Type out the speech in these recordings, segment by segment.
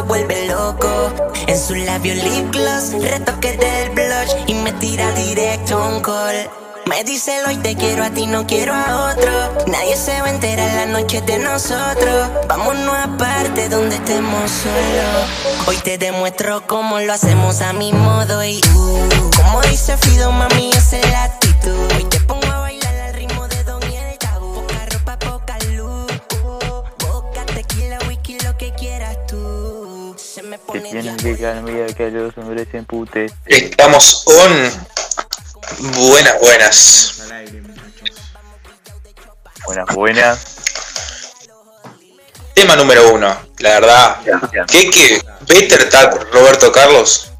vuelve loco. En su labio lip gloss, retoque del blush y me tira directo un call. Me dice hoy te quiero a ti, no quiero a otro. Nadie se va a enterar la noche de nosotros. Vámonos aparte donde estemos solos. Hoy te demuestro cómo lo hacemos a mi modo y uh, como dice Fido, mami, esa es la actitud. Hoy te pongo Que tienen que cambiar que los hombres se emputen. Estamos on. Buenas, buenas. Buenas, buenas. Tema número uno. La verdad. ¿Qué que? Better Tag Roberto Carlos.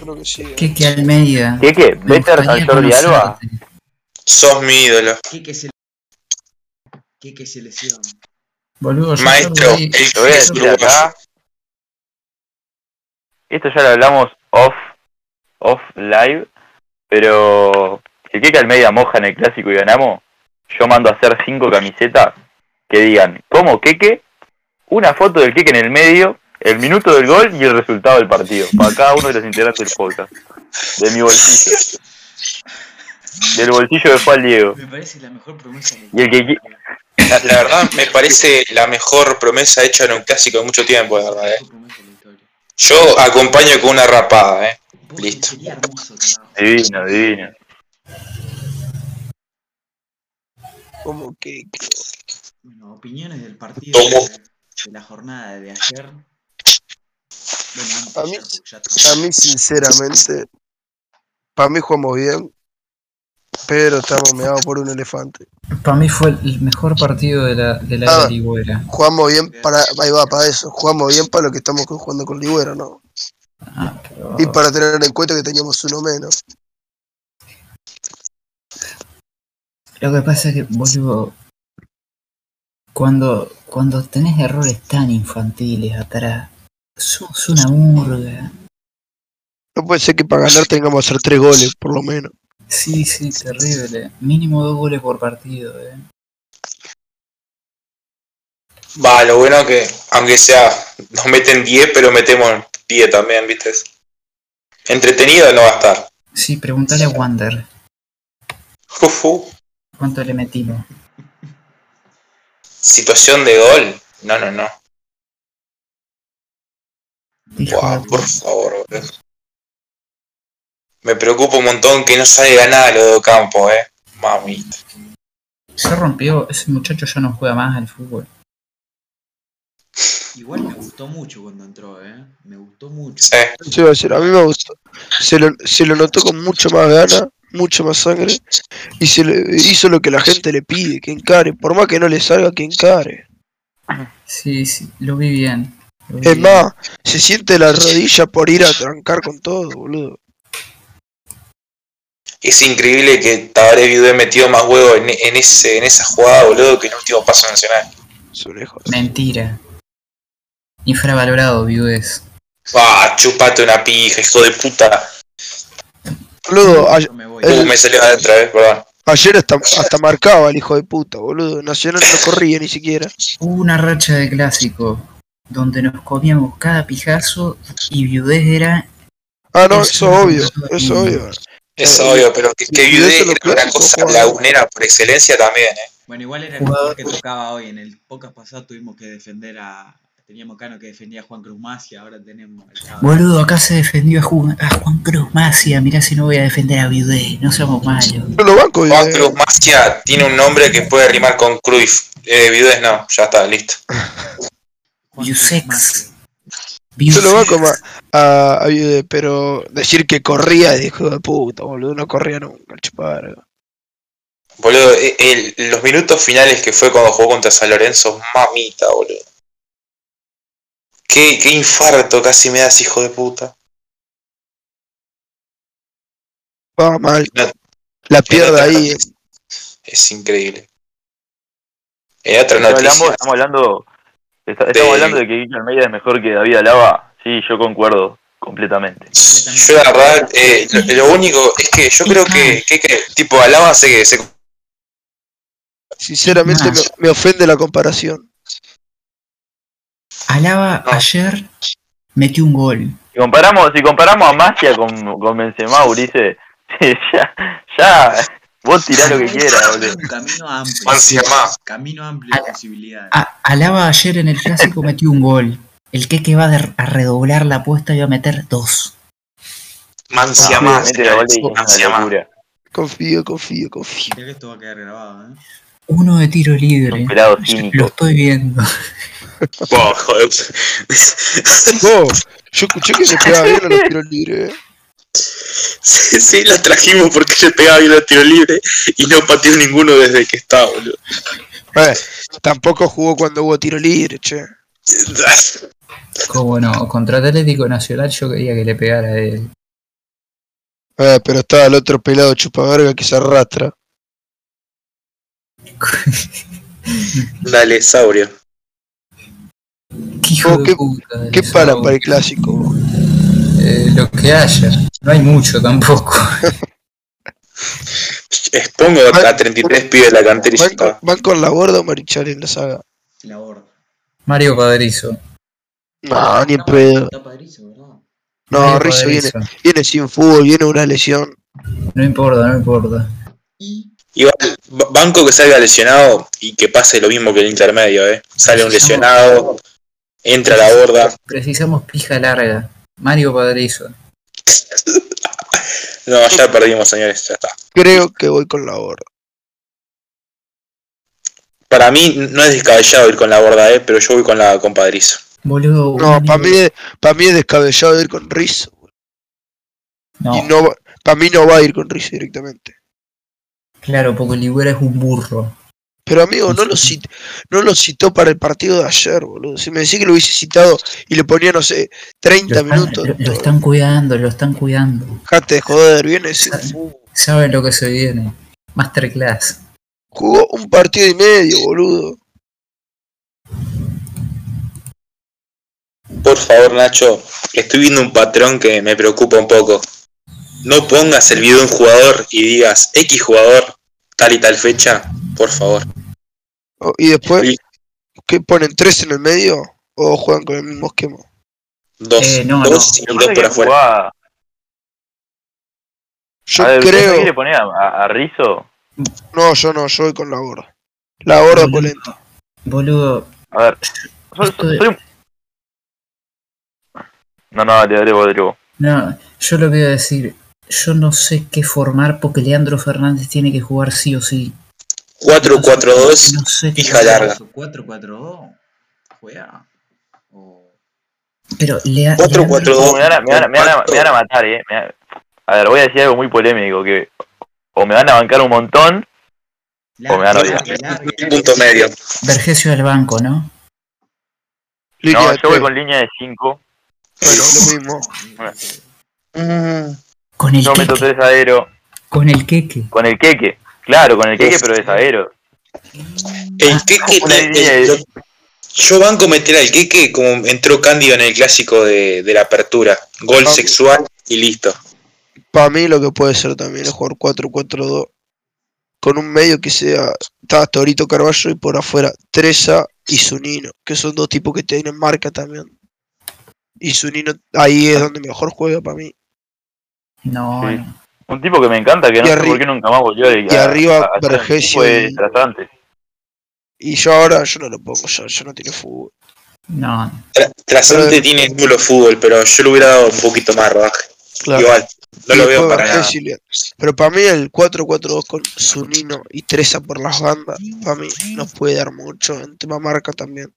Creo que sí. ¿Qué que Almeida? ¿Qué qué? Me ¿Better al Jordi Alba? Sos mi ídolo. Quique se Quique se lesiona. Boludo, yo Maestro, el a es acá. Esto ya lo hablamos off, off live, pero si el que Almeida moja en el clásico y ganamos, yo mando a hacer cinco camisetas que digan, ¿cómo Keke? Una foto del Keke en el medio, el minuto del gol y el resultado del partido, para cada uno de los integrantes del podcast. De mi bolsillo. Del bolsillo de al Diego. Me parece la mejor promesa Y el que La, la verdad me parece la mejor promesa hecha en un clásico de mucho tiempo, de verdad. eh. Yo acompaño con una rapada, eh. Listo. Sería hermoso, carajo. Divino, divino. Como que. Bueno, opiniones del partido de, de la jornada de ayer. Bueno, antes A de mí- ya A mí, sinceramente, para mí jugamos bien, pero estamos meados por un elefante. Para mí fue el mejor partido de la, de la Ah. Ligüera. Jugamos bien para. Ahí va, para eso. Jugamos bien para lo que estamos jugando con Ligüera, ¿no? Ah, pero- Y para tener en cuenta que teníamos uno menos. Lo que pasa es que, boludo, cuando, cuando tenés errores tan infantiles atrás, sos una murga. No puede ser que para ganar tengamos que hacer tres goles, por lo menos. Sí, sí, terrible. Mínimo dos goles por partido, eh. Va, lo bueno que, aunque sea, nos meten 10, pero metemos 10 también, ¿viste? Entretenido no va a estar. Sí, preguntale a Wander Jufu. cuánto le metimos. Situación de gol. No, no, no. Buah, por favor, boludo. Me preocupa un montón que no salga nada lo de Ocampo, eh. Mamita. Se rompió, ese muchacho ya no juega más al fútbol. Igual me gustó mucho cuando entró, ¿eh? Me gustó mucho. Sí. A decir, a mí me gustó. Se lo, se lo notó con mucho más gana, mucho más sangre, y se le hizo lo que la gente le pide, que encare. Por más que no le salga, que encare. Sí, sí, lo vi bien. lo vi Es bien. más, se siente la rodilla por ir a trancar con todo, boludo. Es increíble que Tabaré Viudé metió más huevo en, en ese, en esa jugada, boludo, que en el último paso nacional. Su lejos. Mentira. Infravalorado, Viudes. Ah, chupate una pija, hijo de puta. Boludo, a- Yo me voy. El- Uh, me salió adentro, eh, perdón. ayer hasta, hasta marcaba el hijo de puta, boludo. Nacional no corría ni siquiera. Hubo una racha de clásico donde nos comíamos cada pijazo y Viudez era Ah, no, Eso eso obvio, eso obvio. Es Eh, obvio, pero que, que Viudé era una clásico, cosa Juan. lagunera por excelencia también, eh. Bueno, igual era el mejor que tocaba hoy. En el podcast pasado tuvimos que defender a. Teníamos Cano que defendía a Juan Cruz Macia, ahora tenemos al. Boludo, acá se defendió a Juan, a Juan Cruz Macia. Mirá si no voy a defender a Viudez. No somos malos. Yo lo banco, Juan Cruz Macia tiene un nombre que puede rimar con Cruyff. Eh, Viudés no, ya está, listo. Juan Yusex. Yo lo banco a, a pero decir que corría de hijo de puta, boludo, no corría nunca, el chupar. Boludo, el- los minutos finales que fue cuando jugó contra San Lorenzo, mamita, boludo. Qué, qué infarto casi me das, hijo de puta. Va mal. No. La pierde ahí. eh. Es increíble. En otra noticia, hablamos, estamos hablando, está- estamos De- hablando de que Guillermo Almeida es mejor que David Alaba. Sí, yo concuerdo completamente. yo la verdad, eh, lo, lo único es que yo creo que, que, que tipo, Alaba se, se Sinceramente me, me ofende la comparación. Alaba No. ayer metió un gol. Si comparamos, si comparamos a Magia con, con Benzema, Ulises, ya, ya, vos tirá lo que quieras, boludo. Camino amplio. Camino amplio de posibilidades. Alaba ayer en el clásico metió un gol. El que va a redoblar la apuesta y va a meter dos. Mancia Ah, más. Confío, confío, confío. Mirá que esto va a quedar grabado, ¿eh? Uno de tiro libre. Lo estoy viendo. Oh, joder. Vos, yo escuché que se pegaba bien a los tiros libres, eh. Sí, sí, lo trajimos porque le pegaba bien los tiros libres y no pateó ninguno desde que está, boludo. Eh, tampoco jugó cuando hubo tiro libre, che. Como no, contra Atlético Nacional yo quería que le pegara a él. Eh, pero estaba el otro pelado chupaverga que se arrastra. Dale, Saurio. ¿Qué hijo Oh, de qué- puta, ¿Qué Saurio. para para el clásico? Lo que haya. No hay mucho tampoco. Expongo a 33 pibes de la cantera ¿Van con, está. van con la borda o Marichal en la saga? La borda. Mario Padrizo. No, ni en pedo. Está. No, Mario Rizzo viene, Padrizo. viene sin fútbol, viene una lesión. No importa, no importa. Y Igual, ba- banco que salga lesionado y que pase lo mismo que el intermedio, ¿eh? Sale un lesionado, entra a la borda. Precisamos pija larga. Mario Padrizo. No, ya perdimos, señores, ya está. Creo que voy con la borda. Para mí no es descabellado ir con la borda, ¿eh? Pero yo voy con la compadrizo. Boludo. No, para mí, para mí es descabellado ir con Rizzo. No, Y no, para mí no va a ir con Rizzo directamente. claro, porque Ligüera es un burro. Pero amigo, no lo, cit- no lo citó para el partido de ayer, boludo. Si me decía que lo hubiese citado y le ponía, no sé, Lo 30 están, minutos. lo- lo están cuidando, lo están cuidando. Dejate de joder, viene Sabe-. Saben lo que se viene. Masterclass. Jugó un partido y medio, boludo. Por favor, Nacho, estoy viendo un patrón que me preocupa un poco. No pongas el video de un jugador y digas X jugador, tal y tal fecha, por favor. Y después, Sí. ¿qué ponen? ¿Tres en el medio? ¿O juegan con el mismo esquema? Dos, Eh, no, dos y Me dos por afuera. jugaba. Yo a ver, ¿vos no creo. quiere poner a, a, a Rizzo? No, yo no, yo voy con la borda. La borda Boludo. polenta. Boludo, A ver. Soy, soy No, no, dale, dale, vos, dale, vos. no, yo lo que voy a decir, yo no sé qué formar porque Leandro Fernández tiene que jugar sí o sí. 4-4-2, No sé larga. 4-4-2. Juega. O... Pero Leandro- cuatro, Uh, me, van a, me, van a, me, van a, me van a matar, eh. Me van- A ver, voy a decir algo muy polémico, que o me van a bancar un montón, O me van a odiar. un punto medio. Vergesio del banco, ¿no? Línea no, yo voy con línea de 5, Bueno, lo mismo. Mm, Con el yo meto queque. 3 aero, Con el queque. con el queque, claro, con el queque, pero de aero. El queque, el- el- yo banco meter al queque como entró Cándido en el clásico de, de la apertura. Gol Ah. sexual y listo. Para mí lo que puede ser también es jugar 4-4-2 con un medio que sea está Torito Carballo y por afuera Treza y Zunino, que son dos tipos que tienen marca también. Y Zunino ahí es donde mejor juega para mí. No, Sí. no. Un tipo que me encanta, que no sé por qué nunca más volvió a, y arriba a- a Vergesio y- yo ahora yo no lo pongo, ya, ya no tiene fútbol. No, Tra- Trasante Pero- tiene nulo fútbol, pero yo le hubiera dado un poquito más rodaje. Claro. Igual, no Y lo veo para nada. Pero para mí el 4-4-2 con Zunino y Treza por las bandas, para mí nos puede dar mucho en tema marca también.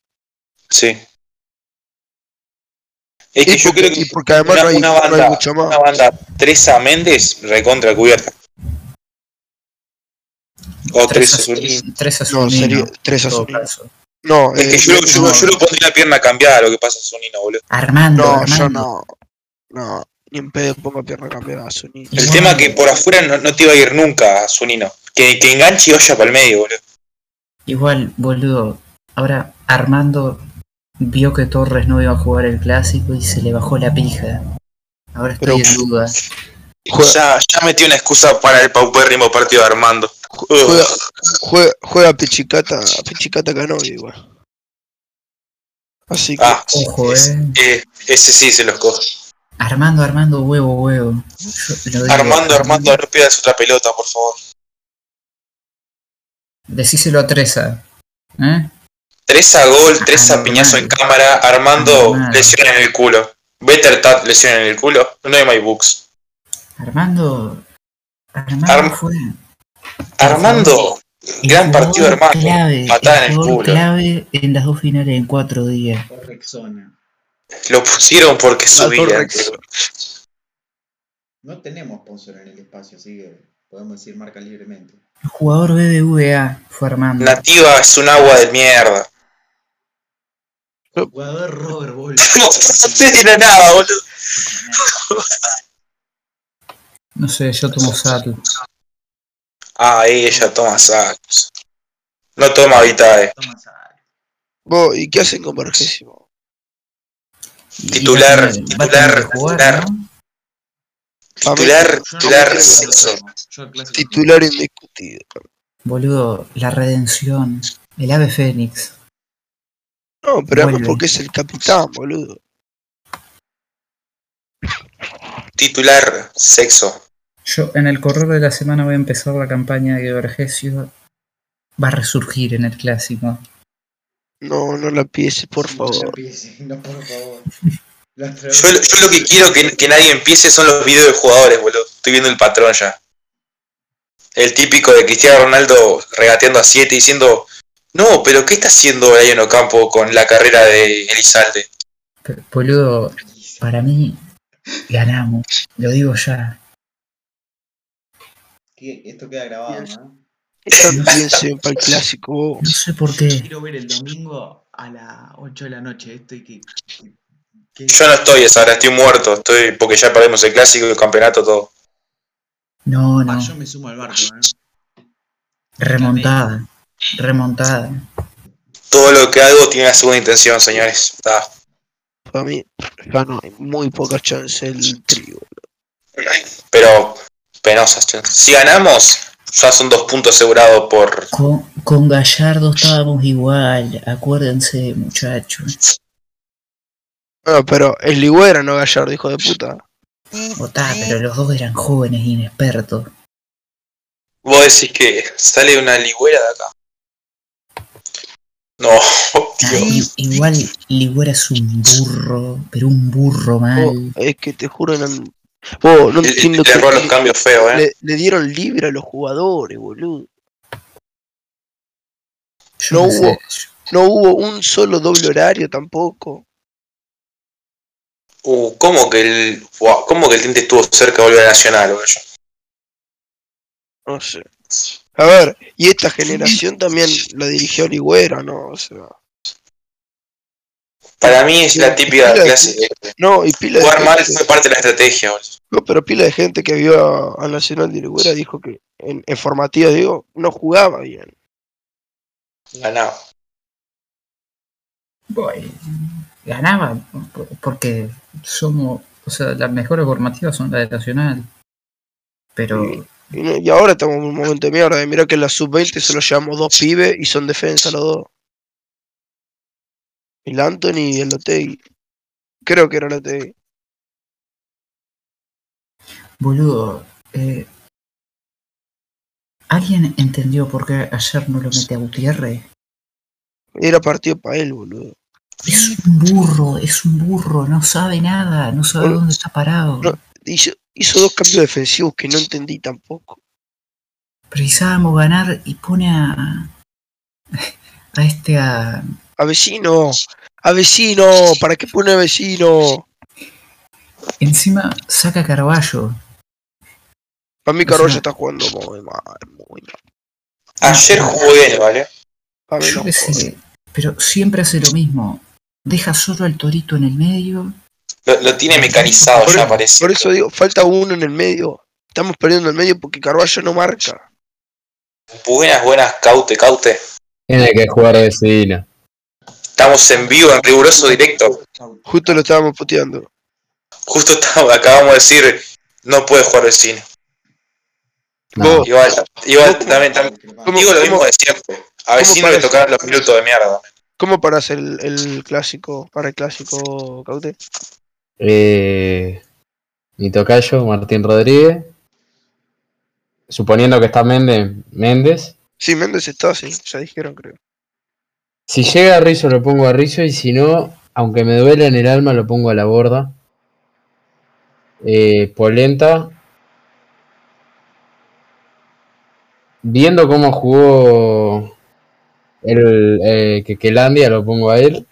Sí. Es que Y yo porque, creo que y porque además una, no, hay, una no hay banda, mucho más. una banda Teresa Méndez recontra cubierta. O tres Teresa a, Zunino. tres a No, caso. No, Es que eh, yo, yo, no. yo lo pondría pierna cambiada lo que pasa a Zunino, boludo. Armando, No, Armando. yo no. No, ni en pedo pongo pierna cambiada a Zunino. El tema que por afuera no, no te iba a ir nunca a Zunino. Que, que enganche y olla para el medio, boludo. Igual, boludo. Ahora, Armando vio que Torres no iba a jugar el clásico y se le bajó la pija. Ahora estoy Pero- en duda. Ya, ya metí una excusa para el paupérrimo partido de Armando. juega, juega, juega Pichicata, Pichicata Canovi igual. Así que Ah, Ojo, ese, eh. eh, ese sí se los coge. Armando, Armando, huevo, huevo. Yo lo digo, Armando, Armando, no pierdas otra pelota, por favor. Decíselo a Treza. ¿Eh? Tres a gol, tres a normal. piñazo en cámara, Armando Normal. lesión en el culo. Better Tat lesión en el culo. No hay my books. Armando. Armando Arm- fue. Armando, el gran partido, Armando. Clave, Patada en el culo. clave en las dos finales en cuatro días. Lo pusieron porque la subía. Torrex. No tenemos sponsor en el espacio, así que podemos decir marca libremente. El jugador BBVA fue Armando. Nativa es un agua de mierda. Jugador Robert Ball. No te dirá nada, boludo. No sé, yo tomo sal. Ah, ella toma sacos. No toma Vitae. Toma vos, ¿y qué hacen con y Titular, titular, titular. Titular, titular, sexo. Titular indiscutido. Boludo, la redención. El ave fénix. No, pero además porque es el capitán, boludo. Titular, sexo. Yo en el correr de la semana voy a empezar la campaña de que Vergesio va a resurgir en el clásico. No, no la pienses, por No, favor. empiece, no, por favor. La yo lo que quiero que, que nadie empiece son los videos de jugadores, boludo. Estoy viendo el patrón ya. El típico de Cristiano Ronaldo regateando a 7 diciendo, no, pero ¿qué está haciendo Brian Ocampo con la carrera de Elizalde? Pero, boludo, para mí ganamos. Lo digo ya. Esto queda grabado, ¿no? Bien siempre el clásico, vos. No sé por qué. Quiero ver el domingo a las 8 de la noche. Esto y que. que- que- Yo no estoy esa hora, estoy muerto. Estoy porque ya perdimos el clásico, el campeonato, todo. No, Ah, no. yo me sumo al barco, ¿eh? Remontada. Remontada. Todo lo que hago tiene una segunda intención, señores. Para mí, ya no hay muy poca chance el trío. Pero penosas. che. Si ganamos, ya son dos puntos asegurados por. Con, con Gallardo estábamos igual. Acuérdense, muchachos. No, pero es Ligüera, no Gallardo, hijo de puta. Otá, pero los dos eran jóvenes e inexpertos. Vos decís que sale una ligüera de acá. No, i- igual Ligüera es un burro, pero un burro Vos, mal. es que te juro, eran... Vos, no Le, entiendo le que los cambios feos, eh. le, le dieron libre a los jugadores, boludo. No sé, hubo- No hubo un solo doble horario tampoco. Uh, ¿cómo que el. Buah, ¿Cómo que el Tinte estuvo cerca de volver a Nacional, boludo? No sé. A ver, y esta generación también la dirigió Ligüera, ¿no? O sea, Para mí es la típica clase de. no, y pila de Jugar mal gente- fue parte de la estrategia, no, pero pila de gente que vio a- al Nacional de Ligüera dijo que en, en formativas, digo, no jugaba bien. Ganaba. Boy, ganaba por- porque somos, o sea, las mejores formativas son las de Nacional. Pero Y, y ahora estamos en un momento de mierda. Mira que en la sub-20 se los llevamos dos pibes y son defensa los dos. El Anthony y el Lotegui. Creo que era Lotegui. Boludo, eh, ¿alguien entendió por qué ayer no lo mete a Gutiérrez? Era partido para él, boludo. Es un burro, es un burro, no sabe nada, no sabe Bueno, dónde está parado. no. Hizo, hizo dos cambios defensivos que no entendí tampoco. Precisábamos ganar y pone a. a este a. A vecino, a vecino, ¿para qué pone a vecino? Encima saca a Carballo. Para mí O sea- Carroya está jugando muy mal, muy mal. Ayer jugó bien, ¿vale? Yo no sé, pero siempre hace lo mismo. Deja solo al torito en el medio. Lo, lo tiene mecanizado Por, ya, parece. por eso digo, falta uno en el medio. Estamos perdiendo el medio porque Carballo no marca. Buenas, buenas, caute, caute. Tiene que jugar vecina. Estamos en vivo, en riguroso directo. Justo lo estábamos puteando. Justo acabamos de decir, no puede jugar vecino. No. Igual, igual ¿Cómo- también, también ¿Cómo- digo lo mismo de siempre. A vecino le tocaron los minutos de mierda. ¿Cómo parás el, el clásico, para el clásico, Caute? Eh, mi tocayo, Martín Rodríguez. Suponiendo que está Méndez, Méndez. Sí, Méndez está, sí, ya dijeron, creo. Si llega a Rizzo lo pongo a Rizzo y si no, aunque me duele en el alma, lo pongo a la borda. Eh, Polenta. Viendo cómo jugó el eh, lo pongo a él.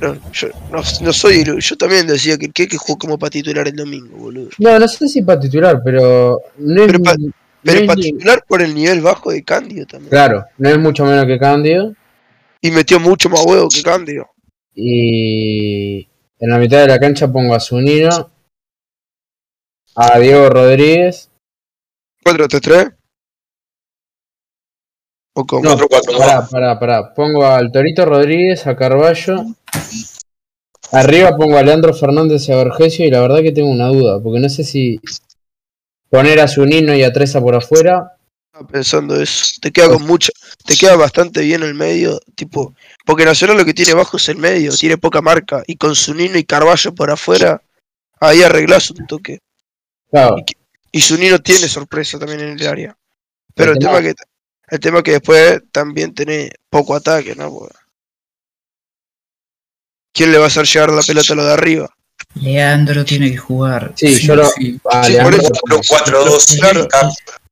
No, yo no, no soy, yo también decía que que jugó como para titular el domingo, boludo. No, no sé si para titular, pero no Pero no para titular por el nivel bajo de Cándido también. Claro, no es mucho menos que Candio. Y metió mucho más huevo que Cándido. Y en la mitad de la cancha pongo a Zunino, a Diego Rodríguez. 4-3-3. ¿O cómo? No, 4-4-2. pará, pará, pará. Pongo al Torito Rodríguez, a Carballo. Arriba pongo a Leandro Fernández y a Vergesio y la verdad que tengo una duda, porque no sé si poner a Zunino y a Treza por afuera. Estaba pensando eso. Te queda con mucha, te queda bastante bien el medio, tipo, porque Nacional lo que tiene bajo es el medio, tiene poca marca, y con Zunino y Carballo por afuera, ahí arreglás un toque. Claro, Y Zunino tiene sorpresa también en el área. Pero el tema- que el tema que después también tiene poco ataque, ¿no? Porque- ¿Quién le va a hacer llegar la pelota a lo de arriba? Leandro tiene que jugar. Sí, yo lo- sí. a Sí, Leandro por eso, como- 4-2. Claro.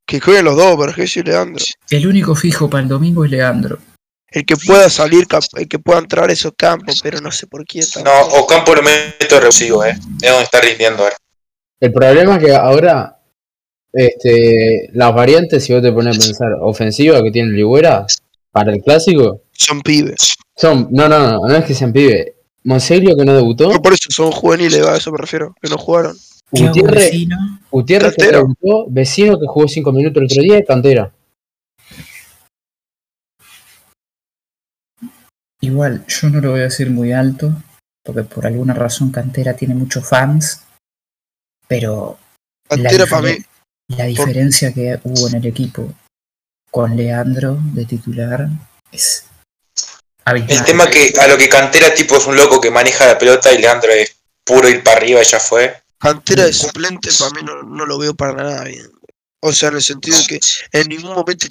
Que jueguen los dos, Vergesio y Leandro. El único fijo para el domingo es Leandro. El que pueda salir, el que pueda entrar a esos campos, pero no sé por qué. No, tampoco. Ocampo lo meto recibo, eh. Es donde está rindiendo ahora. El problema es que ahora este, las variantes, si vos te pones a pensar, ofensiva que tiene Ligüera para el clásico, Son pibes. son, no, no, no, no es que sean pibe. Monseglio que no debutó, No, por eso son juveniles, a eso me refiero, que no jugaron. Gutiérrez, Vecino, Gutiérrez que debutó, vecino que jugó 5 minutos el otro día, y cantera. igual, yo no lo voy a decir muy alto, porque por alguna razón Cantera tiene muchos fans, pero Cantera para mí, la diferencia que hubo en el equipo con Leandro de titular es El tema que a lo que cantera tipo es un loco que maneja la pelota y Leandro es puro ir para arriba y ya fue. Cantera de suplente para mí no, no lo veo para nada bien. O sea, en el sentido de que en ningún momento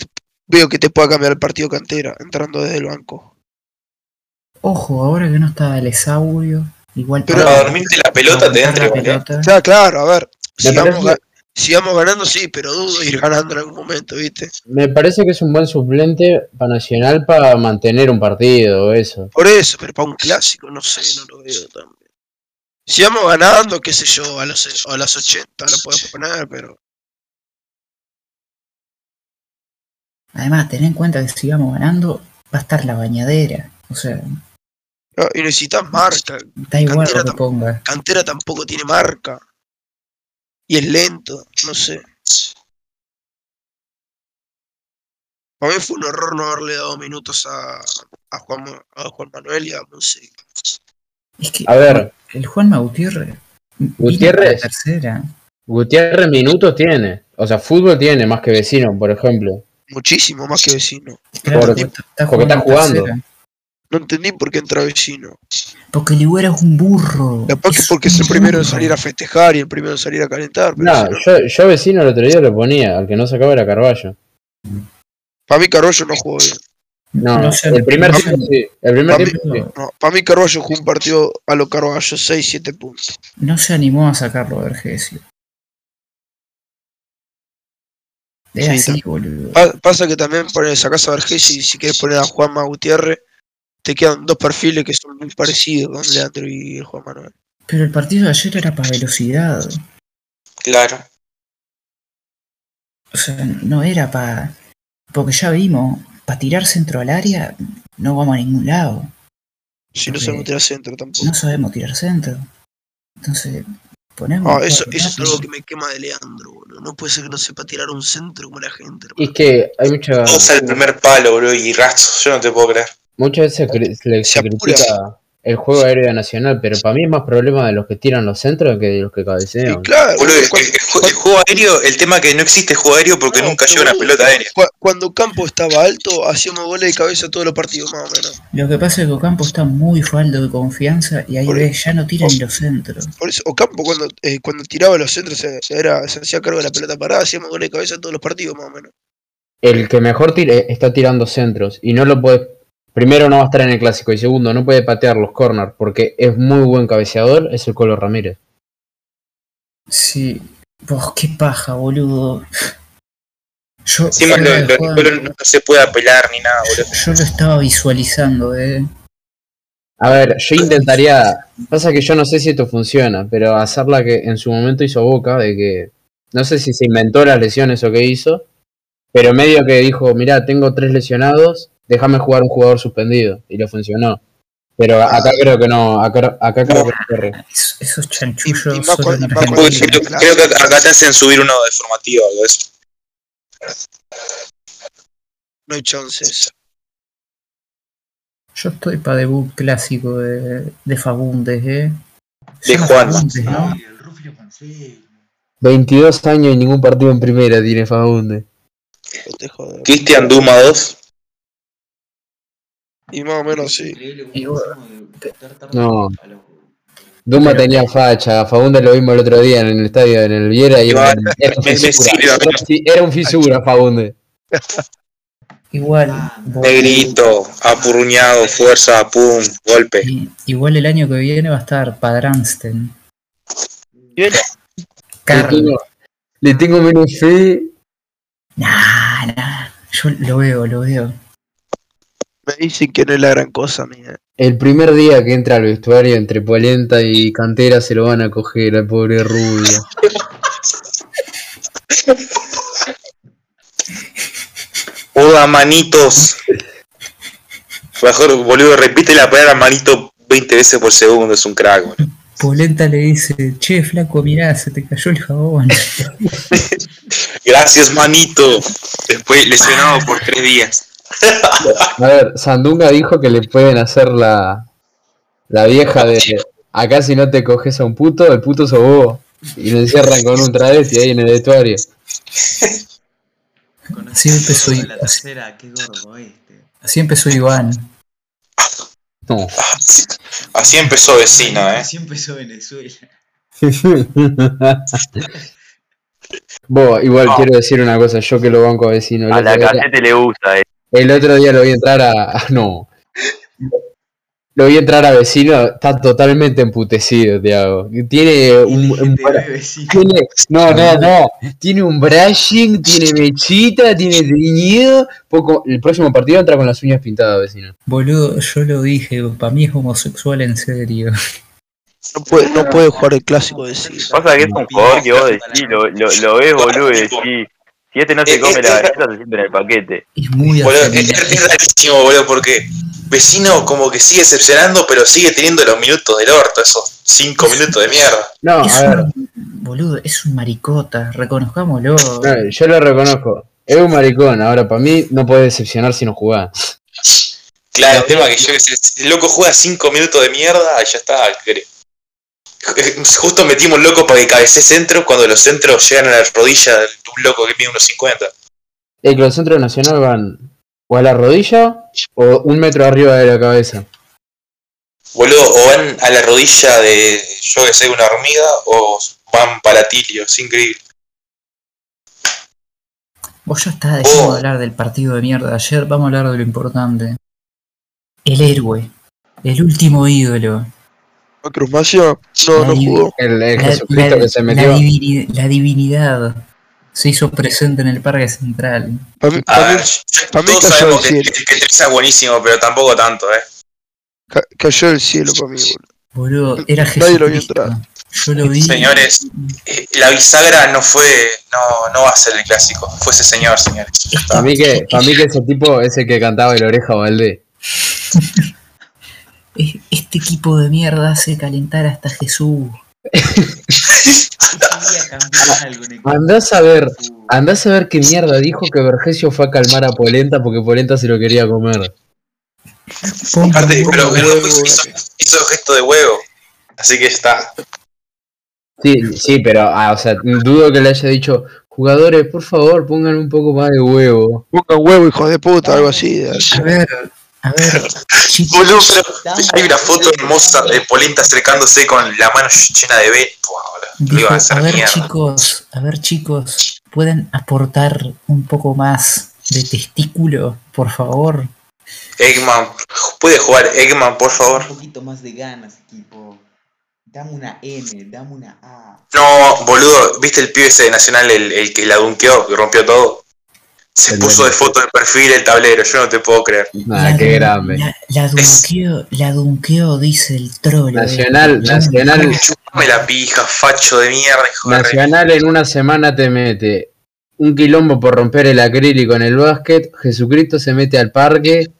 veo que te pueda cambiar el partido Cantera entrando desde el banco. Ojo, ahora que no está el Esaurio, igual Pero- Para dormirte la pelota te entra eh. pelota. O sea, claro, a ver, sigamos, ga- sigamos ganando, sí, pero dudo ir ganando en algún momento, ¿viste? Me parece que es un buen suplente para Nacional para mantener un partido, eso. Por eso, pero para un clásico, no sé, no lo veo tan bien. Sigamos ganando, qué sé yo, a los, a las 80 lo podemos poner, pero Además, ten en cuenta que si vamos ganando, va a estar la bañadera. O sea, no, y necesitas marca. da igual Cantera lo que ponga. Cantera tampoco tiene marca. Y es lento, no sé. Para mí fue un error no haberle dado minutos a, a, Juan, Ma- a Juan Manuel y a Monse. Es que A ver, el Juanma Gutiérrez. Gutiérrez. tercera. Gutiérrez minutos tiene. O sea, fútbol tiene más que vecino, por ejemplo. Muchísimo más que vecino. Claro, porque está porque está jugando. No entendí por qué entra vecino. Porque Ligüera es un burro. Capaz que Es porque es el primero en salir a festejar y el primero en salir a calentar. Pero No, yo, yo vecino el otro día lo ponía, al que no sacaba era Carballo. para mí Carballo no jugó bien. No, No sé, el primer no tiempo sí. El primer Para mí- tiempo sí. No, para mí Carballo jugó un partido a lo Carballo, 6-7 puntos. No se animó a sacarlo de Vergesio. Es Sí, así, boludo. Pa- Pasa que también pones, sacás a Vergés y si quieres poner a Juanma Gutiérrez, te quedan dos perfiles que son muy parecidos con Leandro y el Juan Manuel. Pero el partido de ayer era para velocidad. Claro. O sea, no era para. Porque ya vimos, para tirar centro al área, no vamos a ningún lado. Si no meter al centro tampoco. No sabemos tirar centro. Entonces, ponemos. Ah, un eso, eso es algo que me quema de Leandro, boludo. No puede ser que no sepa tirar un centro como la gente. Y es que hay mucha, Usa el primer palo, bro, y rastro. Yo no te puedo creer. Muchas veces se le- critica el juego aéreo de Nacional, pero para mí es más problema de los que tiran los centros que de los que cabecean. claro, Boludo, el, juego aéreo, el tema que no existe juego aéreo porque No, nunca llega una pelota aérea. cu- cuando Campo estaba alto, hacíamos goles de cabeza todos los partidos, más o menos. Lo que pasa es que Ocampo está muy falto de confianza y ahí ves, ya no tira ni los centros. Por eso, Ocampo cuando, eh, cuando tiraba los centros se, se era, se hacía cargo de la pelota parada, hacíamos goles de cabeza todos los partidos, más o menos. El que mejor tire- está tirando centros y no lo puede. Primero, no va a estar en el clásico y segundo, no puede patear los corners porque es muy buen cabeceador, es el Colo Ramírez. Sí. Vos, qué paja, boludo. Yo, Encima lo- no se puede apelar ni nada, boludo. yo lo estaba visualizando, eh. A ver, yo intentaría. Pasa que yo no sé si esto funciona, pero hacer la que en su momento hizo Boca, de que. No sé si se inventó las lesiones o qué hizo, pero medio que dijo: Mirá, tengo tres lesionados, déjame jugar un jugador suspendido. Y le funcionó. Pero acá creo que no, acá, acá creo que no corre. Es- esos chanchullos y creo, creo que acá te hacen subir uno de formativo o algo eso. No hay chances. Yo estoy para debut clásico de, de Fagundes, eh. De Juan. Fagundes, ¿no? Sí, el Rufio Cancelo. 22 años y ningún partido en primera tiene Fagunde. No te jodas. Cristian Duma 2. Y más o menos sí. Y bueno, no. Duma tenía facha, a Fagunde lo vimos el otro día en el estadio, en el Viera, y era, Igual, era un fisura. Era un fi- Era un fisura, Fagunde. Igual, Ah, Negrito, apurruñado, fuerza, pum, golpe. igual el año que viene va a estar Padransten. Bien. Le Carl. tengo, le tengo menos fe. Nah, nah. Yo lo veo, lo veo. Me dicen que no es la gran cosa, mía. El primer día que entra al vestuario entre Polenta y Cantera se lo van a coger al pobre Rubio. Oda manitos. Mejor, boludo, repite la palabra manito 20 veces por segundo, es un crack, boludo. Polenta le dice, che, flaco, mirá, se te cayó el jabón. Gracias, manito. Después lesionado por tres días. A ver, Sandunga dijo que le pueden hacer la, la vieja de acá si no te coges a un puto, el puto sos vos. Y lo encierran con un travesti ahí en el vestuario. Así empezó, Con I- la así, este. empezó Iván. No. Así, así empezó vecino, eh. Así empezó Venezuela. Vos, igual No. quiero decir una cosa, yo que lo banco a vecino. A la día, casete le gusta, eh. El otro día lo vi entrar a. a- No. Lo vi entrar a vecino, está totalmente emputecido, Tiago. Tiene un, un tiene, no, no, no. Tiene un brushing, tiene mechita, tiene teñido. Poco, el próximo partido entra con las uñas pintadas, vecino. Boludo, yo lo dije, para mí es homosexual en serio. No puede, no puede jugar el clásico de sí. Pasa que es un jugador que vos decís, lo, lo, lo ves, boludo, y decís, si este no se come la galleta, se siente en el paquete. Es muy Boludo, es, rarísimo, boludo, porque vecino como que sigue decepcionando, pero sigue teniendo los minutos del orto, esos cinco minutos de mierda. No, Es a ver, un, boludo, es un maricota, reconozcámoslo. no, yo lo reconozco. Es un maricón, ahora para mí no puede decepcionar si no jugás. Claro, el tema que yo el loco juega cinco minutos de mierda y ya está. Justo metimos loco para que cabecee centro cuando los centros llegan a la rodilla de un loco que mide unos 50. Es que los centros nacional van o a la rodilla o un metro arriba de la cabeza. Boludo, o van a la rodilla de, yo que sé, una hormiga, o van para Tilio, es increíble. Vos ya estás dejando Oh. de hablar del partido de mierda de ayer, vamos a hablar de lo importante. El héroe, el último ídolo, Cruz Macio no, no jugó. El, el la, Jesucristo la- que se la metió. divini- la divinidad se hizo presente en el Parque Central. Para mí, A para mí ver, pa' mí todos sabemos que, cielo. que Teresa es buenísimo, pero tampoco tanto, eh. ca- cayó del cielo para mí, boludo. Boludo, era Nadie lo vio entrar. Yo lo vi. Señores, eh, la bisagra no fue, no, no va a ser el clásico, fue ese señor, señores. Para mí que, para mí que ese tipo es el que cantaba el oreja Valdés. Es- Este equipo de mierda hace calentar hasta Jesús. Andás a ver, andás a ver qué mierda dijo que Vergesio fue a calmar a Polenta porque Polenta se lo quería comer. Aparte, huevo. pero hizo, hizo gesto de huevo. Así que ya está. Sí, sí, pero, ah, o sea, dudo que le haya dicho, jugadores, por favor, pongan un poco más de huevo. Pongan huevo, hijo de puta, algo así. A ver, a ver, chicos, Boludo, pero hay una foto hermosa de Polenta acercándose con la mano llena de iba a hacer a ver mierda. chicos, a ver chicos, ¿pueden aportar un poco más de testículo, por favor? Eggman, ¿puede jugar Eggman, por favor? Un poquito más de ganas, equipo. Dame una N, dame una A. No, boludo, ¿viste el pibe ese de Nacional, el, el que la dunkeó, que rompió todo? Se puso de foto de perfil el tablero, yo no te puedo creer. Nada, La qué grande. La, la dunqueo, la dunqueo, dice el trolo. Nacional, eh. Nacional, Chupame la pija, facho de mierda, hijo de re- Nacional en una semana te mete un quilombo por romper el acrílico en el básquet, Jesucristo se mete al parque,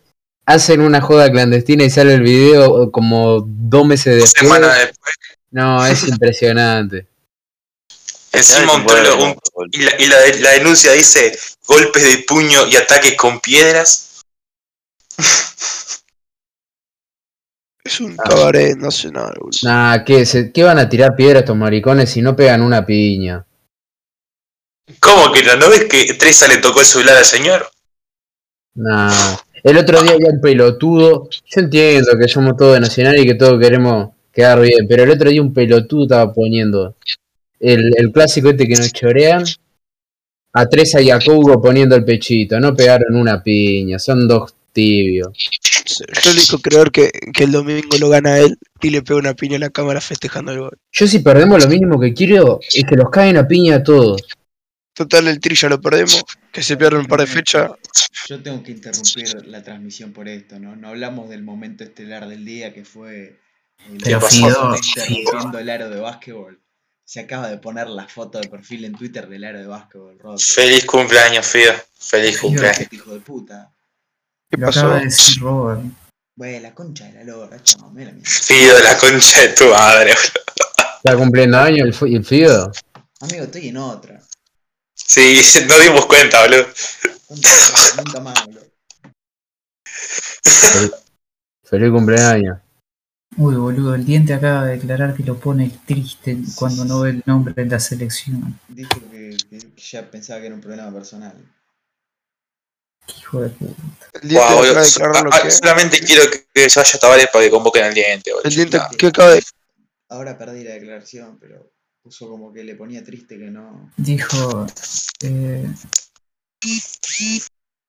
hacen una joda clandestina y sale el video como dos meses después. semanas después. No, es impresionante. Encima un tolo- un- y, la, y la, la denuncia dice golpes de puño y ataques con piedras. Es un cabaret nacional, boludo. Nah, ¿qué, se- ¿qué van a tirar piedras estos maricones si no pegan una piña? ¿Cómo que no? ¿No ves que Treza le tocó el celular al señor? Nah. El otro día había un pelotudo. Yo entiendo que somos todos de Nacional y que todos queremos quedar bien, pero el otro día un pelotudo estaba poniendo el, el clásico este que nos chorean. A Treza y a Cougo poniendo el pechito. No pegaron una piña, son dos tibios. Yo elijo creer que, que el domingo lo gana él y le pega una piña a la cámara festejando el gol. Yo si perdemos lo mínimo que quiero es que los caen a piña a todos. Total, el trilla lo perdemos, que se pierden un par de fechas. Yo tengo que interrumpir la transmisión por esto, ¿no? No hablamos del momento estelar del día que fue el interrumpiendo el aro de básquetbol. Se acaba de poner la foto de perfil en Twitter del aro de básquetbol roto. Feliz cumpleaños, Fido. Feliz cumpleaños. Este hijo de puta. ¿Qué lo pasó? acaba de decir Robert. Güey, la concha de la lora, chamame la mierda. Fido, la concha de tu madre. boludo. Está cumpliendo años el, Fido. Amigo, estoy en otra. Sí, no dimos cuenta, boludo. Nunca más, boludo. Feliz cumpleaños. Uy, boludo, el diente acaba de declarar que lo pone triste cuando no ve el nombre en la selección. Dijo que, ya pensaba que era un problema personal. Qué hijo de puta. El diente acaba de boludo. declarar lo Ah, que. Solamente quiero que- que se vaya Tavares para que convoquen al diente, boludo. El diente que acaba de. Ahora perdí la declaración, pero puso como que le ponía triste que no. Dijo, eh,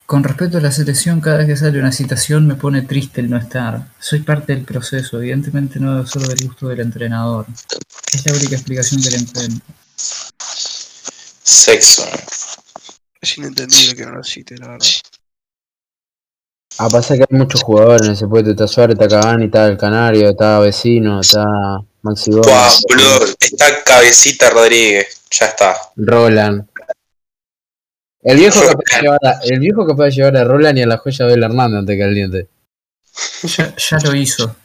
con respecto a la selección, cada vez que sale una citación me pone triste el no estar. Soy parte del proceso, evidentemente no debe ser del gusto del entrenador. Es la única explicación que le encuentro. Sexo. Es inentendible que no lo cite, la verdad. Ah, pasa que hay muchos jugadores en ese puesto. Está Suárez, está Cavani, está El Canario, está Vecino, está Maxi Gómez, Buah, boludo. Está Cabecita Rodríguez. Ya está. Roland. El viejo, de llevar a, el viejo capaz de llevar a Roland y a la joya Abel Hernández antes que al diente. Ya, ya lo hizo.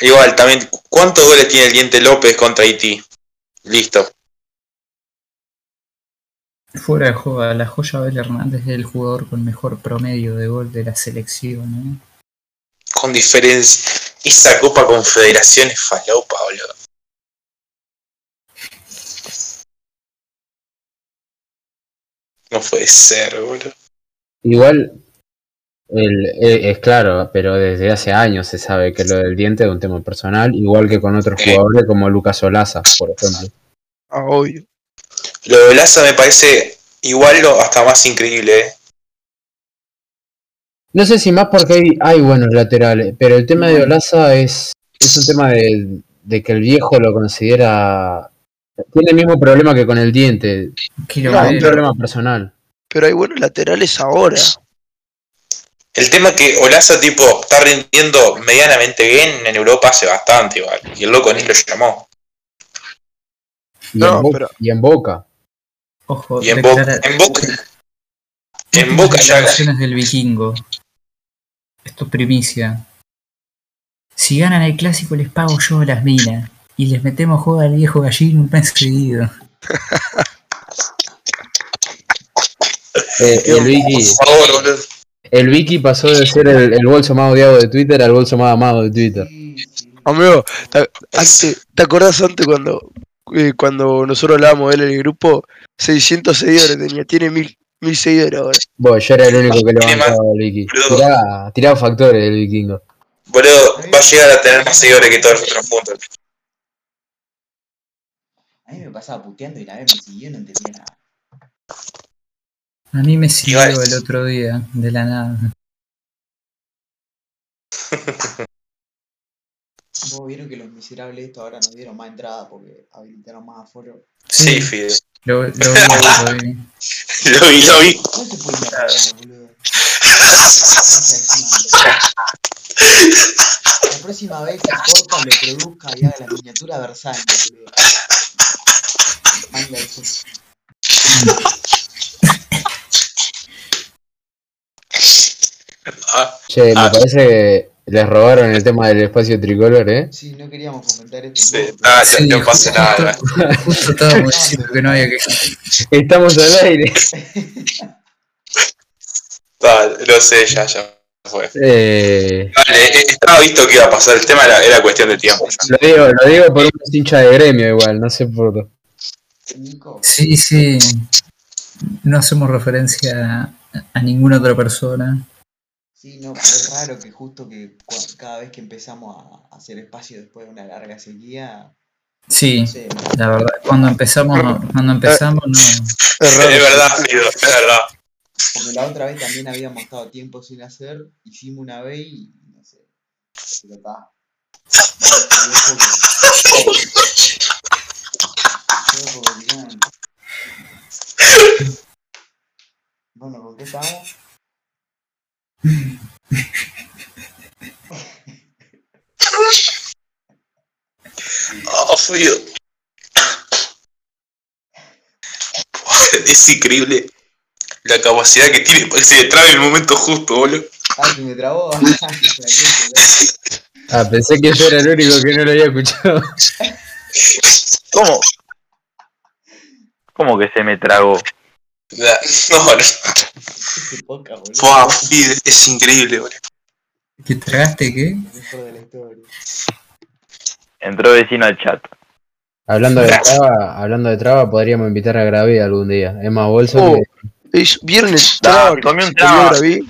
Igual, también, ¿cuántos goles tiene el diente López contra Haití? Listo. Fuera de juego, la joya Abel Hernández es el jugador con mejor promedio de gol de la selección. ¿eh? Con diferencia. Esa Copa Confederación es falopa, boludo. No puede ser, boludo. Igual, el, eh, es claro, pero desde hace años se sabe que lo del diente es un tema personal, igual que con otros Eh. jugadores como Lucas Olaza, por ejemplo. Ah, obvio. Lo de Laza me parece igual o hasta más increíble, ¿eh? No sé si más porque hay, hay buenos laterales, pero el tema de Olaza es, es un tema de, de que el viejo lo considera... Tiene el mismo problema que con el diente, es un problema personal. Pero hay buenos laterales ahora. El tema es que Olaza, tipo, está rindiendo medianamente bien en Europa hace bastante, igual. Y el loco ni lo llamó. Y, No, en, Bo- pero- y en Boca. Ojo, Y en Boca, declara- en Boca, en Boca ya. del vikingo. Esto es primicia. Si ganan el clásico les pago yo las minas. Y les metemos juego al viejo gallino un mes seguido. Eh, el Vicky, el Vicky pasó de ser el, el bolso más odiado de Twitter al bolso más amado de Twitter. Amigo, ¿te, antes- ¿te acordás antes cuando, eh, cuando nosotros hablábamos de él en el grupo? 600 seguidores tenía, tiene mil, mil seguidores ahora. Bueno, yo era el único que Tiene levantaba al Vicky. Tiraba, tiraba factores el vikingo. Boludo, va a llegar a tener más seguidores que todos nosotros juntos. A mí me pasaba puteando y la vez me siguió y no entendía nada. A mí me siguió Igual. el otro día, de la nada. Vos vieron que los miserables estos ahora nos dieron más entrada porque habilitaron más aforo. Sí, Fide. Lo, lo vi, lo vi. Lo vi, lo vi. ¿Cómo se puede imaginar, boludo? La próxima vez que Porta le produzca y haga la miniatura Versailles, boludo. Che, me Ah. parece que les robaron el tema del espacio tricolor, ¿eh? Sí, no queríamos comentar esto. sí. Ah, Sí, no, no pasa justo- nada. Justo estábamos diciendo que no había que. Estamos al aire. Ah, lo sé, ya, ya fue. Eh, Dale, eh, estaba visto que iba a pasar. El tema era, era cuestión de tiempo. lo digo, lo digo por un hincha de gremio igual, no sé por. Sí, sí. No hacemos referencia a, a ninguna otra persona. sí, no, pero es raro que justo que cada vez que empezamos a hacer espacio después de una larga sequía, Sí, no sé, la verdad, cuando empezamos, cuando empezamos no. Es raro. Es verdad, Fido, es verdad. Porque la otra vez también habíamos estado tiempo sin hacer, hicimos una vez y no sé. Pero está. Bueno, ¿con qué estamos? Oh, Fido. Es increíble la capacidad que tiene para que se le trabe en el momento justo, boludo. Ah, que me trabó. Ah, pensé que yo era el único que no lo había escuchado. ¿Cómo? ¿Cómo que se me tragó? La- No, no. Qué poca, boludo. Fua, Fido, es increíble, boludo. ¿Qué tragaste qué? Mejor de la historia. Entró vecino al chat. Hablando de traba, hablando de traba, podríamos invitar a Gravi algún día. Es más bolso Oh. que. Es viernes, traba, comió un traba. Graví.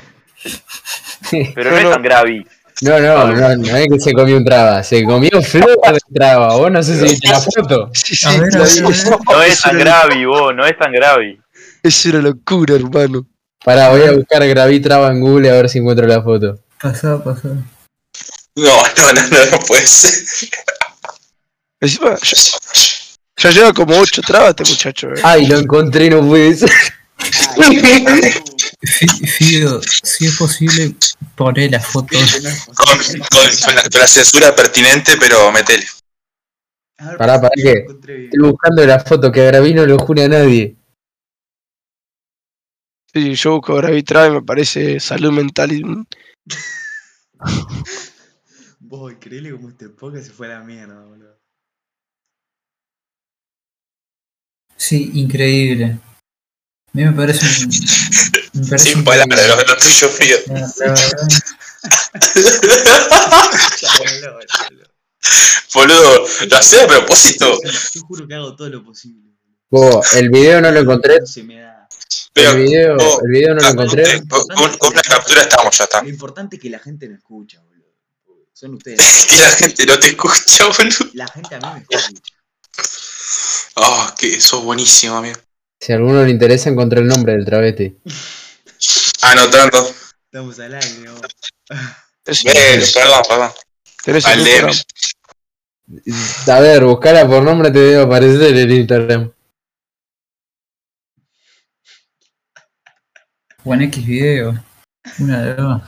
Pero No, es tan grave. No, no, no, no es que se comió un traba, se comió flor de traba. Vos no sé si viste la foto. Sí, sí, A ver, a. No es tan grave, vos, no es tan grave. Es una locura, hermano. Pará, voy a buscar Gravi traba en Google a ver si encuentro la foto. Pasá, pasá. No, no, no, no, no puede ser. Encima, ya, ya lleva como 8 trabas este muchacho, eh. Ay, lo encontré, no puede ser. Fi- Fido, si es posible, poné la foto. Con, con- con la, con la censura pertinente, pero metele. Pará, pará, ¿qué? Estoy buscando la foto que a Gravi no lo jura a nadie. Sí, yo busco Graví traba y me parece salud mental y Vos, increíble como este podcast se fue a la mierda, boludo. Sí, increíble. A mí me parece un. Sin palabras, lo, lo tuyo frío. La- la verdad, Boludo, lo hacía a propósito. Yo juro que hago todo lo posible. El video no lo encontré. No se me da. Pero El video, el video no lo encontré. con, con- con una captura estamos, ya está. Lo importante es que la gente no escucha, boludo. Son ustedes. Que la gente no te escucha, boludo. La gente a mí me escucha. Ah, que sos buenísimo, amigo. Si a alguno le interesa, encontré el nombre del travesti. Anotando. Estamos al aire, vos. es- Eh, perdón, perdón. al DM. A ver, buscala por nombre, te debe aparecer en Instagram. o en X video. Una de dos.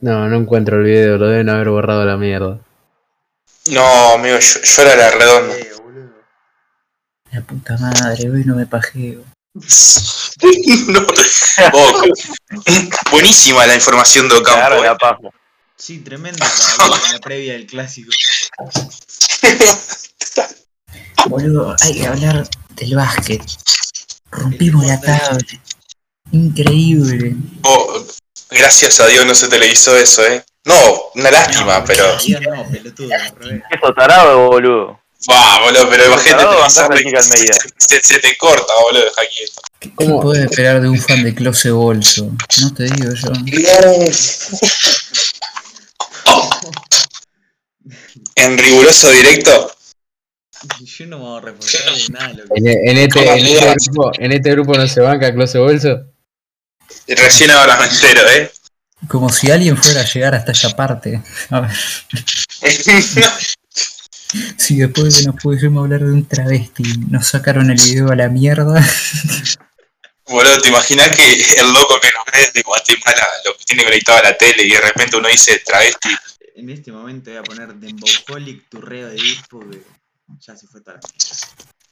No, no encuentro el video, lo deben haber borrado a la mierda. No, amigo, yo, yo era la redonda. Eh. La puta madre, hoy no me pajeo. no. Oh, buenísima la información de Ocampo. la eh. paja. Sí, tremenda la, la previa del clásico. Boludo, hay que hablar del básquet. Rompimos la tabla. Increíble. Oh, gracias a Dios no se televisó eso, ¿eh? No, una lástima, pero... No, pelotudo. Eso tarado, boludo. Va, boludo, pero imagínate que Almeida. se, se te corta, boludo, deja quieto. ¿Qué, qué ¿Cómo? puede esperar de un fan de Close Bolso? No te digo yo. En riguroso directo, Yo no me voy a reforzar de nada de lo que En, en este, en, este grupo, en este grupo no se banca Close Bolso. recién ahora me entero, ¿eh? Como si alguien fuera a llegar hasta esa parte. A ver, si después de que nos pudiésemos hablar de un travesti, nos sacaron el video a la mierda. Boludo, ¿te imaginas que el loco que nos ve de Guatemala lo que tiene conectado a la tele y de repente uno dice travesti? En este momento voy a poner Dembowholic, turreo de disco, que ya se fue Bueno,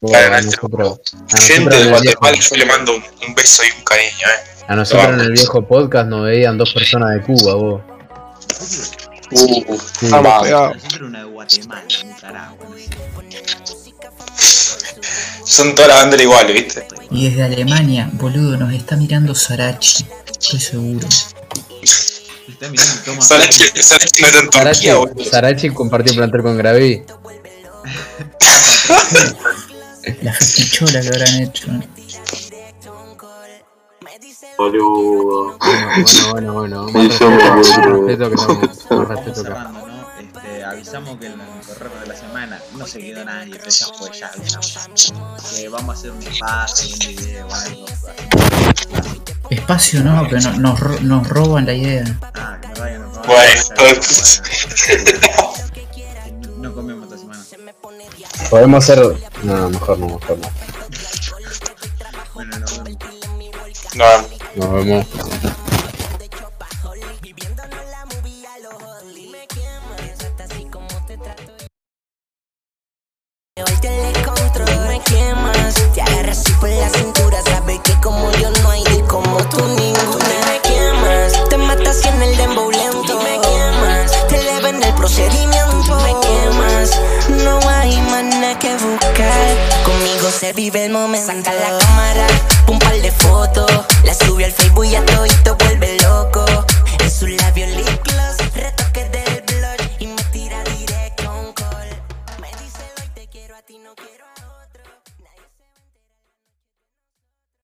Claro, a nuestro nosotros, a Gente de en el viejo, Guatemala, yo le mando un, un beso y un cariño, ¿eh? a nosotros en el viejo podcast nos veían dos personas de Cuba, vos. Uh, Sí. Una de Guatemala, Nicaragua. Son todas las banderas iguales, ¿viste? Y desde Alemania, boludo, nos está mirando Sarachi. Estoy seguro. Está mirando Thomas Sarachi Sarachi no está en Sarachi, Turquía, boludo. Sarachi compartió plantel con Gravi. La festichola que habrán hecho. Boludo. Bueno, bueno, bueno, bueno. Más Sí, respeto, más respeto que estamos. Más Vamos respeto que ¿no? Este, avisamos que en el correo de la semana no se quedó nadie, pero ya fue, ya avisamos. Que vamos a hacer un espacio, un video o algo. Espacio no, que no- nos, ro- nos roban la idea. Ah, que verdad que no comemos. Bueno, Podemos hacer. No, mejor no, mejor no. Bueno, nos vemos. no, Nos vemos. Hoy te le control, me quemas. Te agarras así por la cintura. Sabes que como yo no hay de como tú ninguna. placer, vive el momento. Saca la cámara, un par de fotos. La sube al Facebook y a todito vuelve loco. En su labios